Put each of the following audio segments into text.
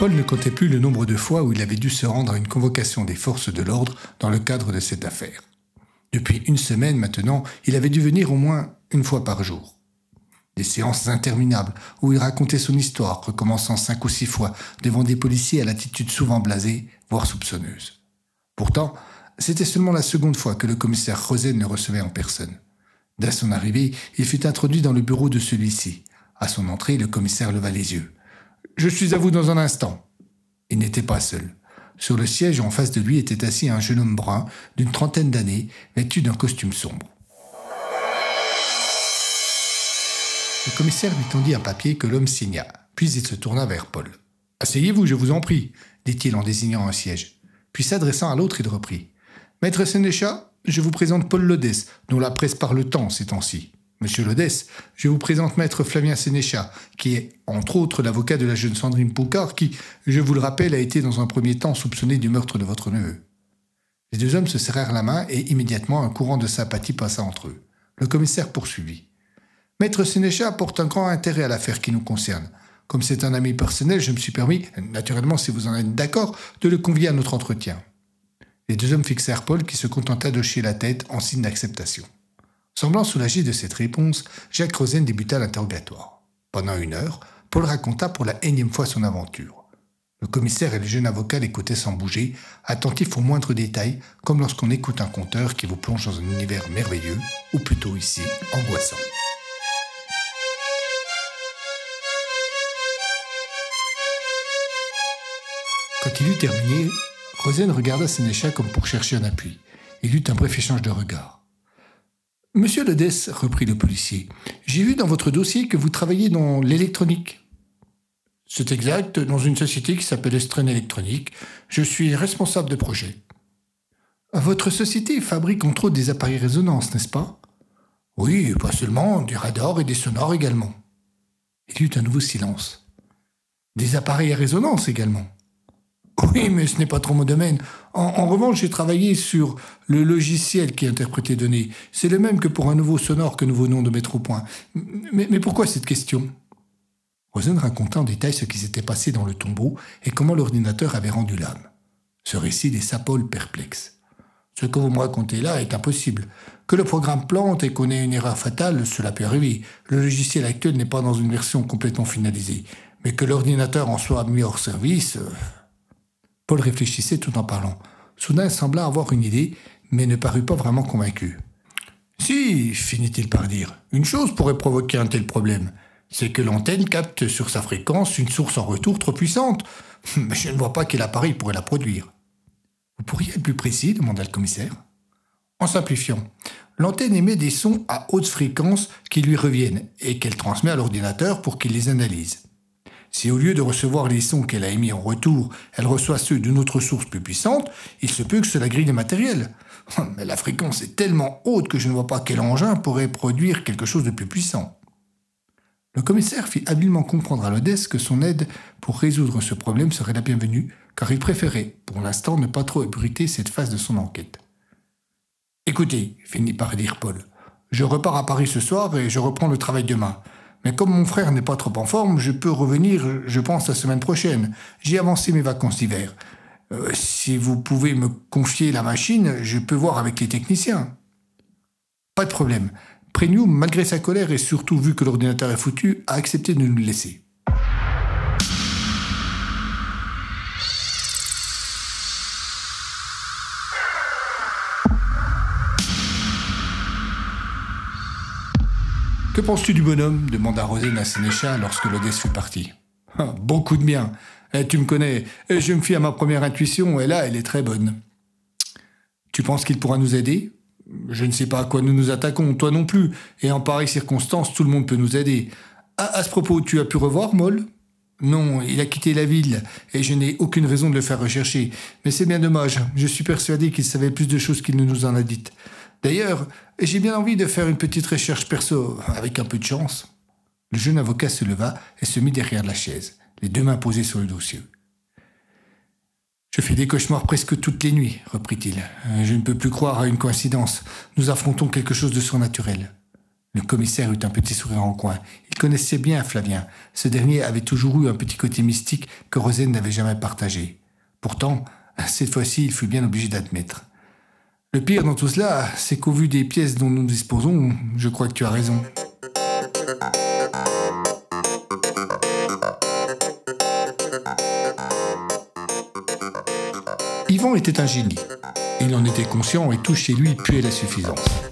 Paul ne comptait plus le nombre de fois où il avait dû se rendre à une convocation des forces de l'ordre dans le cadre de cette affaire. Depuis une semaine maintenant, il avait dû venir au moins une fois par jour. Des séances interminables où il racontait son histoire, recommençant cinq ou six fois devant des policiers à l'attitude souvent blasée, voire soupçonneuse. Pourtant, c'était seulement la seconde fois que le commissaire Rosen ne recevait en personne. Dès son arrivée, il fut introduit dans le bureau de celui-ci. À son entrée, le commissaire leva les yeux. Je suis à vous dans un instant. Il n'était pas seul. Sur le siège en face de lui était assis un jeune homme brun d'une trentaine d'années, vêtu d'un costume sombre. Le commissaire lui tendit un papier que l'homme signa, puis il se tourna vers Paul. Asseyez-vous, je vous en prie, dit-il en désignant un siège. Puis s'adressant à l'autre, il reprit. Maître Sénéchal, je vous présente Paul Lodès, dont la presse parle tant ces temps-ci. Monsieur Lodès, je vous présente Maître Flavien Sénéchat, qui est, entre autres, l'avocat de la jeune Sandrine Poucard, qui, je vous le rappelle, a été dans un premier temps soupçonné du meurtre de votre neveu. Les deux hommes se serrèrent la main et immédiatement un courant de sympathie passa entre eux. Le commissaire poursuivit. Maître Sénéchat porte un grand intérêt à l'affaire qui nous concerne. Comme c'est un ami personnel, je me suis permis, naturellement si vous en êtes d'accord, de le convier à notre entretien. Les deux hommes fixèrent Paul qui se contenta d'hocher la tête en signe d'acceptation. Semblant soulagé de cette réponse, Jacques Rosen débuta l'interrogatoire. Pendant une heure, Paul raconta pour la énième fois son aventure. Le commissaire et le jeune avocat l'écoutaient sans bouger, attentifs aux moindres détails, comme lorsqu'on écoute un conteur qui vous plonge dans un univers merveilleux, ou plutôt ici, angoissant. Quand il eut terminé, Rosen regarda Sénéchal comme pour chercher un appui. Il eut un bref échange de regards. Monsieur Ledès, reprit le policier, j'ai vu dans votre dossier que vous travaillez dans l'électronique. C'est exact, dans une société qui s'appelle Estren Électronique. Je suis responsable de projet. Votre société fabrique entre autres des appareils résonance, n'est-ce pas? Oui, pas seulement, des radars et des sonores également. Il y eut un nouveau silence. Des appareils à résonance également. Oui, mais ce n'est pas trop mon domaine. En, revanche, j'ai travaillé sur le logiciel qui interprète les données. C'est le même que pour un nouveau sonore que nous venons de mettre au point. Mais, mais pourquoi cette question? Rosen raconta en détail ce qui s'était passé dans le tombeau et comment l'ordinateur avait rendu l'âme. Ce récit laissa Paul perplexe. Ce que vous me racontez là est impossible. Que le programme plante et qu'on ait une erreur fatale, cela peut arriver. Le logiciel actuel n'est pas dans une version complètement finalisée. Mais que l'ordinateur en soit mis hors service... euh, Paul réfléchissait tout en parlant. Soudain, il sembla avoir une idée, mais ne parut pas vraiment convaincu. Si, finit-il par dire, une chose pourrait provoquer un tel problème. C'est que l'antenne capte sur sa fréquence une source en retour trop puissante. Mais je ne vois pas quel appareil pourrait la produire. Vous pourriez être plus précis demanda le commissaire. En simplifiant, l'antenne émet des sons à haute fréquence qui lui reviennent et qu'elle transmet à l'ordinateur pour qu'il les analyse. Si au lieu de recevoir les sons qu'elle a émis en retour, elle reçoit ceux d'une autre source plus puissante, il se peut que cela grille le matériel. Mais la fréquence est tellement haute que je ne vois pas quel engin pourrait produire quelque chose de plus puissant. Le commissaire fit habilement comprendre à l'Odesse que son aide pour résoudre ce problème serait la bienvenue, car il préférait, pour l'instant, ne pas trop ébruiter cette phase de son enquête. Écoutez, finit par dire Paul, je repars à Paris ce soir et je reprends le travail demain. Mais comme mon frère n'est pas trop en forme, je peux revenir, je pense, la semaine prochaine. J'ai avancé mes vacances d'hiver. Euh, si vous pouvez me confier la machine, je peux voir avec les techniciens. Pas de problème. Premium, malgré sa colère et surtout vu que l'ordinateur est foutu, a accepté de nous le laisser. Que penses-tu du bonhomme demanda Rosen à Sénécha lorsque l'Odesse fut parti. Ah, beaucoup de bien. Eh, tu me connais, eh, je me fie à ma première intuition, et là, elle est très bonne. Tu penses qu'il pourra nous aider? Je ne sais pas à quoi nous nous attaquons, toi non plus, et en pareille circonstance, tout le monde peut nous aider. À, à ce propos, tu as pu revoir Moll? Non, il a quitté la ville, et je n'ai aucune raison de le faire rechercher. Mais c'est bien dommage, je suis persuadé qu'il savait plus de choses qu'il ne nous en a dites. D'ailleurs, j'ai bien envie de faire une petite recherche perso, avec un peu de chance. Le jeune avocat se leva et se mit derrière la chaise, les deux mains posées sur le dossier. Je fais des cauchemars presque toutes les nuits, reprit-il. Je ne peux plus croire à une coïncidence. Nous affrontons quelque chose de surnaturel. Le commissaire eut un petit sourire en coin. Il connaissait bien Flavien. Ce dernier avait toujours eu un petit côté mystique que Rosen n'avait jamais partagé. Pourtant, cette fois-ci, il fut bien obligé d'admettre. Le pire dans tout cela, c'est qu'au vu des pièces dont nous disposons, je crois que tu as raison. Yvan était un génie. Il en était conscient et tout chez lui puait la suffisance.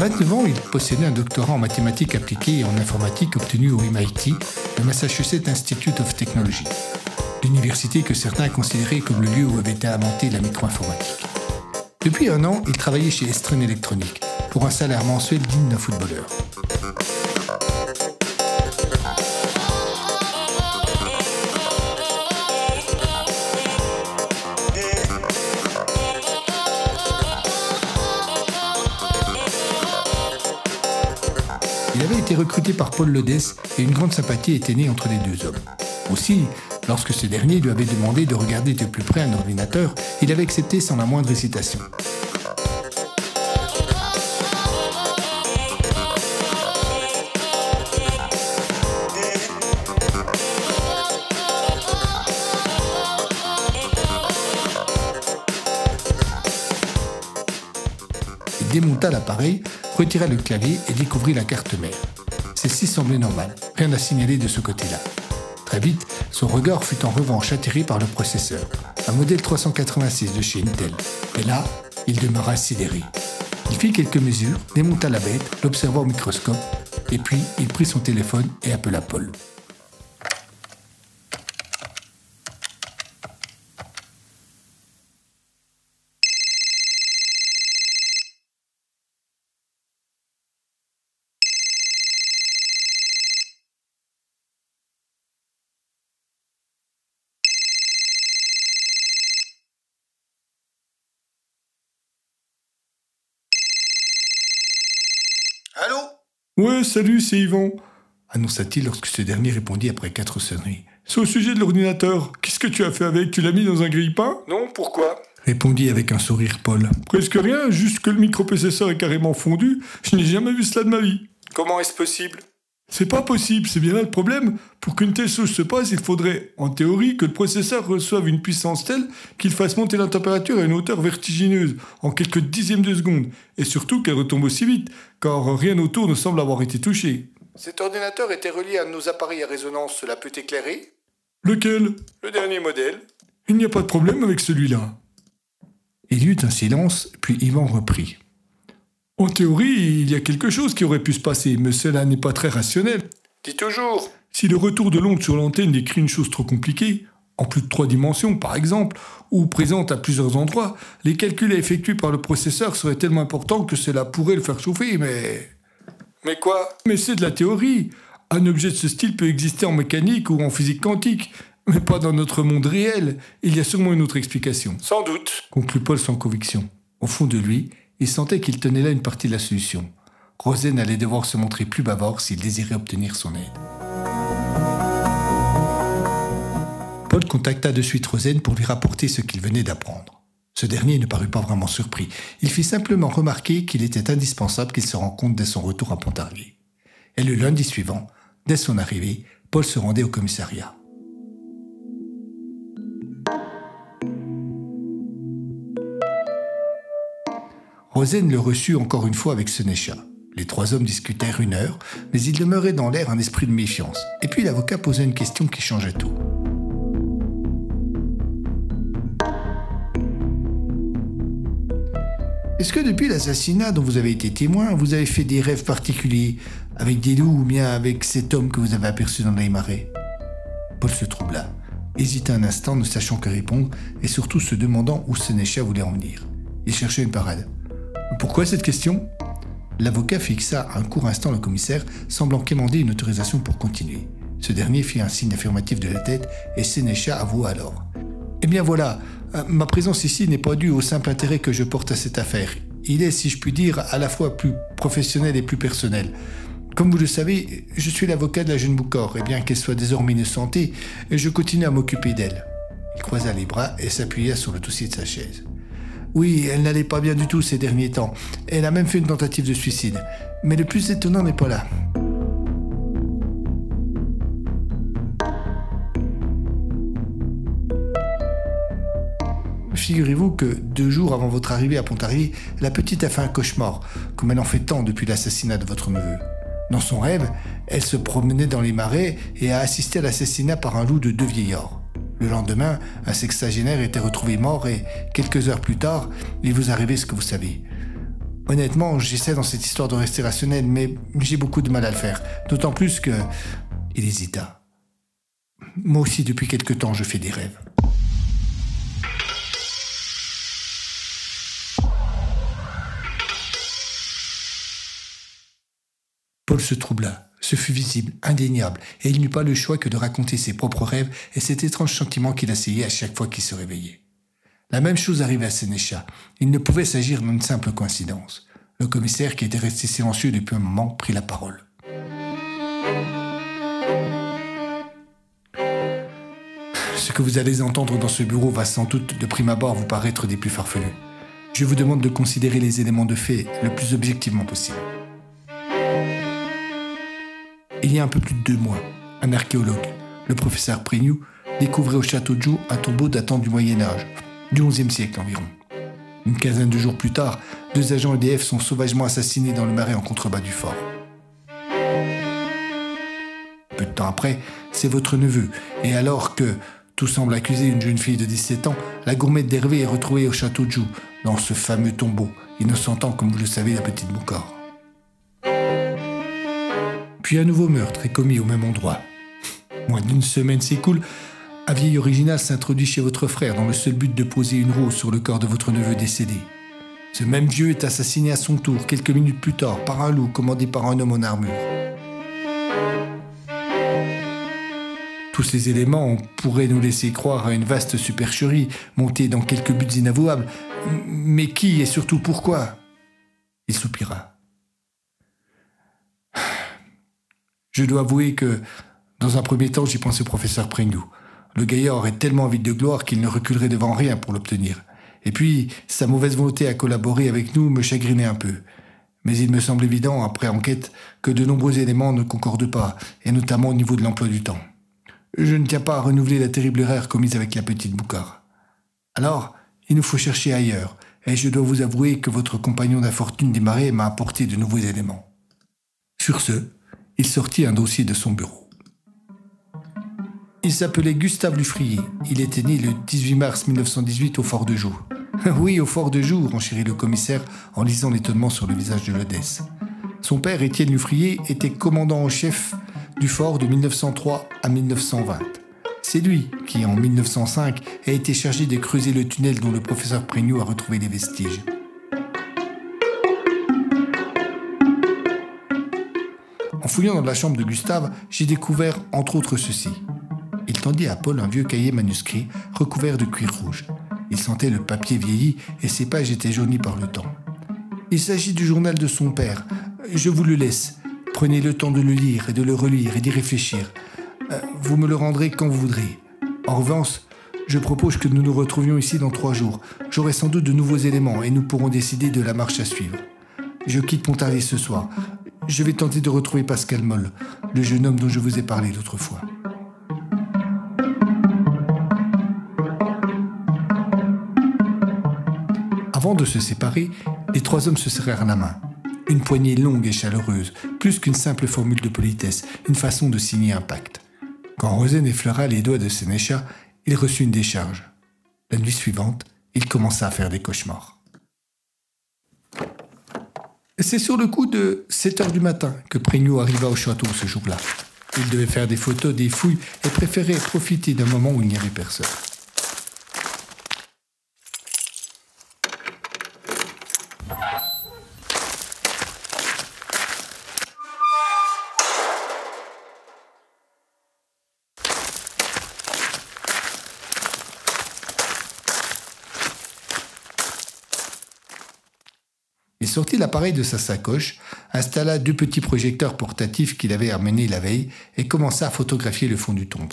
29 ans, il possédait un doctorat en mathématiques appliquées et en informatique obtenu au MIT, le Massachusetts Institute of Technology, l'université que certains considéraient comme le lieu où avait été inventée la micro-informatique. Depuis un an, il travaillait chez Estren Electronic pour un salaire mensuel digne d'un footballeur. Recruté par Paul Lodès et une grande sympathie était née entre les deux hommes. Aussi, lorsque ce dernier lui avait demandé de regarder de plus près un ordinateur, il avait accepté sans la moindre hésitation. Il démonta l'appareil, retira le clavier et découvrit la carte mère. Celle-ci semblait normale, rien à signaler de ce côté-là. Très vite, son regard fut en revanche attiré par le processeur, un modèle 386 de chez Intel. Et là, il demeura sidéré. Il fit quelques mesures, démonta la bête, l'observa au microscope, et puis il prit son téléphone et appela Paul. Salut, c'est Yvan, annonça-t-il lorsque ce dernier répondit après quatre sonneries. C'est au sujet de l'ordinateur. Qu'est-ce que tu as fait avec? Tu l'as mis dans un grille-pain? Non, pourquoi? Répondit avec un sourire Paul. Presque rien, juste que le microprocesseur est carrément fondu. Je n'ai jamais vu cela de ma vie. Comment est-ce possible? C'est pas possible, c'est bien là le problème. Pour qu'une telle chose se passe, il faudrait, en théorie, que le processeur reçoive une puissance telle qu'il fasse monter la température à une hauteur vertigineuse, en quelques dixièmes de seconde, et surtout qu'elle retombe aussi vite, car rien autour ne semble avoir été touché. Cet ordinateur était relié à nos appareils à résonance, cela peut éclairer Lequel? Le dernier modèle Il n'y a pas de problème avec celui-là. Il y eut un silence, puis Yvan reprit. En théorie, il y a quelque chose qui aurait pu se passer, mais cela n'est pas très rationnel. Dis toujours Si le retour de l'onde sur l'antenne décrit une chose trop compliquée, en plus de trois dimensions par exemple, ou présente à plusieurs endroits, les calculs effectués par le processeur seraient tellement importants que cela pourrait le faire chauffer, mais... Mais quoi? Mais c'est de la théorie. Un objet de ce style peut exister en mécanique ou en physique quantique, mais pas dans notre monde réel. Il y a sûrement une autre explication. Sans doute. Conclut Paul sans conviction. Au fond de lui, il sentait qu'il tenait là une partie de la solution. Rosen allait devoir se montrer plus bavard s'il désirait obtenir son aide. Paul contacta de suite Rosen pour lui rapporter ce qu'il venait d'apprendre. Ce dernier ne parut pas vraiment surpris. Il fit simplement remarquer qu'il était indispensable qu'il se rende compte dès son retour à Pontarlier. Et le lundi suivant, dès son arrivée, Paul se rendait au commissariat. Rosen le reçut encore une fois avec Senecha. Les trois hommes discutèrent une heure, mais il demeurait dans l'air un esprit de méfiance. Et puis l'avocat posa une question qui changeait tout. Est-ce que depuis l'assassinat dont vous avez été témoin, vous avez fait des rêves particuliers avec des loups ou bien avec cet homme que vous avez aperçu dans les marais? Paul se troubla, hésita un instant, ne sachant que répondre et surtout se demandant où Sénécha voulait en venir. Il cherchait une parade. Pourquoi cette question? L'avocat fixa un court instant le commissaire, semblant quémander une autorisation pour continuer. Ce dernier fit un signe affirmatif de la tête et Sénécha avoua alors. Eh bien voilà, euh, ma présence ici n'est pas due au simple intérêt que je porte à cette affaire. Il est, si je puis dire, à la fois plus professionnel et plus personnel. Comme vous le savez, je suis l'avocat de la jeune Boucor, et bien qu'elle soit désormais innocentée, je continue à m'occuper d'elle. Il croisa les bras et s'appuya sur le dossier de sa chaise. Oui, elle n'allait pas bien du tout ces derniers temps. Elle a même fait une tentative de suicide. Mais le plus étonnant n'est pas là. Figurez-vous que deux jours avant votre arrivée à Pontarlier, la petite a fait un cauchemar, comme elle en fait tant depuis l'assassinat de votre neveu. Dans son rêve, elle se promenait dans les marais et a assisté à l'assassinat par un loup de deux vieillards. Le lendemain, un sexagénaire était retrouvé mort et, quelques heures plus tard, il vous arrivait ce que vous savez. Honnêtement, j'essaie dans cette histoire de rester rationnel, mais j'ai beaucoup de mal à le faire. D'autant plus que... Il hésita. Moi aussi, depuis quelque temps, je fais des rêves. Paul se troubla. Ce fut visible, indéniable, et il n'eut pas le choix que de raconter ses propres rêves et cet étrange sentiment qu'il asseyait à chaque fois qu'il se réveillait. La même chose arrivait à Sénécha. Il ne pouvait s'agir d'une simple coïncidence. Le commissaire, qui était resté silencieux depuis un moment, prit la parole. Ce que vous allez entendre dans ce bureau va sans doute de prime abord vous paraître des plus farfelus. Je vous demande de considérer les éléments de fait le plus objectivement possible. Il y a un peu plus de deux mois, un archéologue, le professeur Prignou, découvrait au château de un tombeau datant du Moyen Âge, du XIe siècle environ. Une quinzaine de jours plus tard, deux agents EDF sont sauvagement assassinés dans le marais en contrebas du fort. Peu de temps après, c'est votre neveu, et alors que tout semble accuser une jeune fille de 17 ans, la gourmette d'Hervé est retrouvée au château de dans ce fameux tombeau, innocentant comme vous le savez la petite Boucor. Puis un nouveau meurtre est commis au même endroit. Moins d'une semaine s'écoule, un vieil original s'introduit chez votre frère dans le seul but de poser une rose sur le corps de votre neveu décédé. Ce même vieux est assassiné à son tour quelques minutes plus tard par un loup commandé par un homme en armure. Tous ces éléments pourraient nous laisser croire à une vaste supercherie montée dans quelques buts inavouables. Mais qui et surtout pourquoi? Il soupira. Je dois avouer que, dans un premier temps, j'y pensais au professeur Pringou. Le gaillard aurait tellement envie de gloire qu'il ne reculerait devant rien pour l'obtenir. Et puis, sa mauvaise volonté à collaborer avec nous me chagrinait un peu. Mais il me semble évident, après enquête, que de nombreux éléments ne concordent pas, et notamment au niveau de l'emploi du temps. Je ne tiens pas à renouveler la terrible erreur commise avec la petite Boucard. Alors, il nous faut chercher ailleurs, et je dois vous avouer que votre compagnon d'infortune des marais m'a apporté de nouveaux éléments. Sur ce, il sortit un dossier de son bureau. Il s'appelait Gustave Lufrier. Il était né le 18 mars 1918 au Fort de Joux. oui, au Fort de Joux, renchérit le commissaire en lisant l'étonnement sur le visage de l'Odesse. Son père, Étienne Lufrier, était commandant en chef du fort de 1903 à 1920. C'est lui qui, en 1905, a été chargé de creuser le tunnel dont le professeur Prégnot a retrouvé les vestiges. Fouillant dans la chambre de Gustave, j'ai découvert entre autres ceci. Il tendit à Paul un vieux cahier manuscrit recouvert de cuir rouge. Il sentait le papier vieilli et ses pages étaient jaunies par le temps. Il s'agit du journal de son père. Je vous le laisse. Prenez le temps de le lire et de le relire et d'y réfléchir. Euh, vous me le rendrez quand vous voudrez. En revanche, je propose que nous nous retrouvions ici dans trois jours. J'aurai sans doute de nouveaux éléments et nous pourrons décider de la marche à suivre. Je quitte Pontarlier ce soir. Je vais tenter de retrouver Pascal Moll, le jeune homme dont je vous ai parlé l'autre fois. Avant de se séparer, les trois hommes se serrèrent la main. Une poignée longue et chaleureuse, plus qu'une simple formule de politesse, une façon de signer un pacte. Quand Rosen effleura les doigts de Sénécha, il reçut une décharge. La nuit suivante, il commença à faire des cauchemars. C'est sur le coup de 7 heures du matin que Prégnou arriva au château ce jour-là. Il devait faire des photos des fouilles et préférait profiter d'un moment où il n'y avait personne. Il sortit l'appareil de sa sacoche, installa deux petits projecteurs portatifs qu'il avait amenés la veille et commença à photographier le fond du tombe.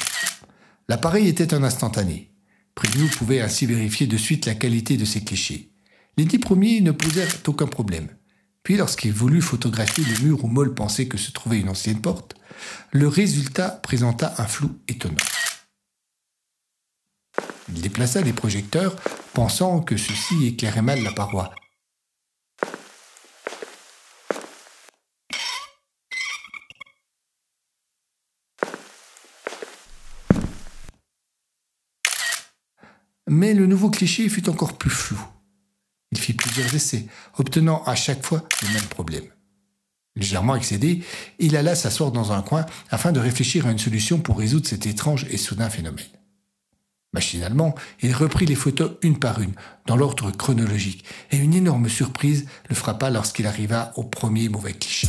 L'appareil était un instantané. Prignou pouvait ainsi vérifier de suite la qualité de ses clichés. Les dix premiers ne posèrent aucun problème. Puis lorsqu'il voulut photographier le mur où Moll pensait que se trouvait une ancienne porte, le résultat présenta un flou étonnant. Il déplaça les projecteurs, pensant que ceux-ci éclairaient mal la paroi, Mais le nouveau cliché fut encore plus flou. Il fit plusieurs essais, obtenant à chaque fois le même problème. Légèrement excédé, il alla s'asseoir dans un coin afin de réfléchir à une solution pour résoudre cet étrange et soudain phénomène. Machinalement, il reprit les photos une par une, dans l'ordre chronologique, et une énorme surprise le frappa lorsqu'il arriva au premier mauvais cliché.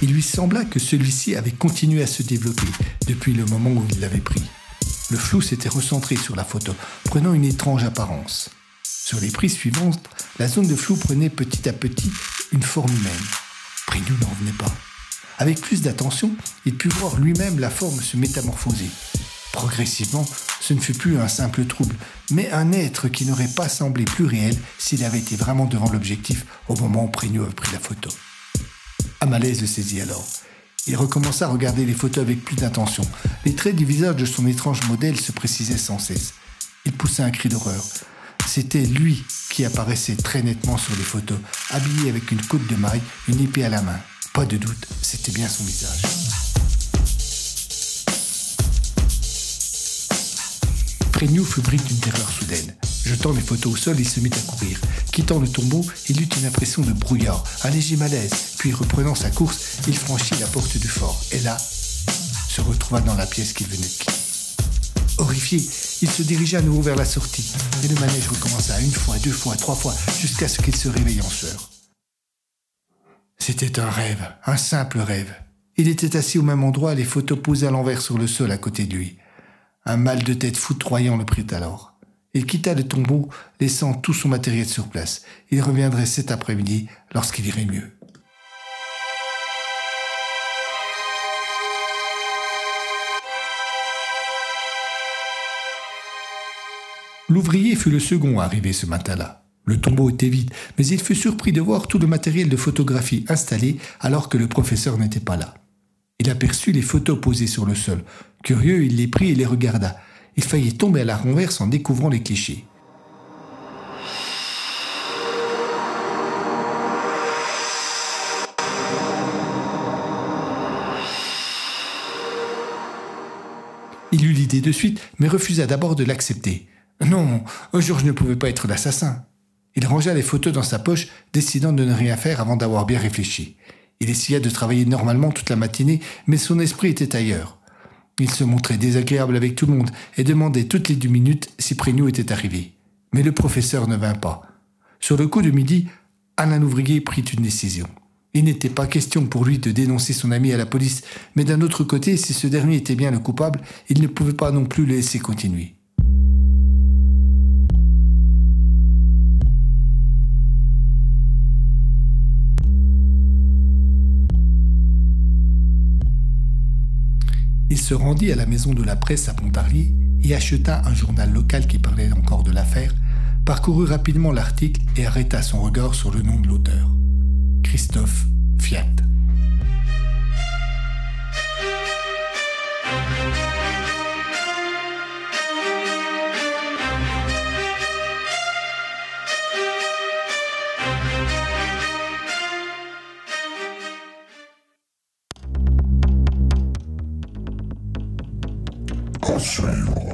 Il lui sembla que celui-ci avait continué à se développer depuis le moment où il l'avait pris. Le flou s'était recentré sur la photo, prenant une étrange apparence. Sur les prises suivantes, la zone de flou prenait petit à petit une forme humaine. Prignou n'en venait pas. Avec plus d'attention, il put voir lui-même la forme se métamorphoser. Progressivement, ce ne fut plus un simple trouble, mais un être qui n'aurait pas semblé plus réel s'il avait été vraiment devant l'objectif au moment où Prignou avait pris la photo. Un malaise le saisit alors. Il recommença à regarder les photos avec plus d'intention. Les traits du visage de son étrange modèle se précisaient sans cesse. Il poussa un cri d'horreur. C'était lui qui apparaissait très nettement sur les photos, habillé avec une côte de maille, une épée à la main. Pas de doute, c'était bien son visage. Prégnou fut pris d'une terreur soudaine. Jetant les photos au sol, il se mit à courir. Quittant le tombeau, il eut une impression de brouillard, un léger malaise, puis reprenant sa course, il franchit la porte du fort, et là, se retrouva dans la pièce qu'il venait de quitter. Horrifié, il se dirigea à nouveau vers la sortie, et le manège recommença une fois, deux fois, trois fois, jusqu'à ce qu'il se réveille en sueur. C'était un rêve, un simple rêve. Il était assis au même endroit, les photos posées à l'envers sur le sol à côté de lui. Un mal de tête foudroyant le prit alors. Il quitta le tombeau, laissant tout son matériel sur place. Il reviendrait cet après-midi lorsqu'il irait mieux. L'ouvrier fut le second à arriver ce matin-là. Le tombeau était vide, mais il fut surpris de voir tout le matériel de photographie installé alors que le professeur n'était pas là. Il aperçut les photos posées sur le sol. Curieux, il les prit et les regarda. Il faillit tomber à la renverse en découvrant les clichés. Il eut l'idée de suite, mais refusa d'abord de l'accepter. Non, Georges ne pouvait pas être l'assassin. Il rangea les photos dans sa poche, décidant de ne rien faire avant d'avoir bien réfléchi. Il essaya de travailler normalement toute la matinée, mais son esprit était ailleurs. Il se montrait désagréable avec tout le monde et demandait toutes les deux minutes si Prégnou était arrivé. Mais le professeur ne vint pas. Sur le coup de midi, Alain Ouvrier prit une décision. Il n'était pas question pour lui de dénoncer son ami à la police, mais d'un autre côté, si ce dernier était bien le coupable, il ne pouvait pas non plus le laisser continuer. Il se rendit à la maison de la presse à Pontarlier et acheta un journal local qui parlait encore de l'affaire, parcourut rapidement l'article et arrêta son regard sur le nom de l'auteur. Christophe Fiat. À suivre.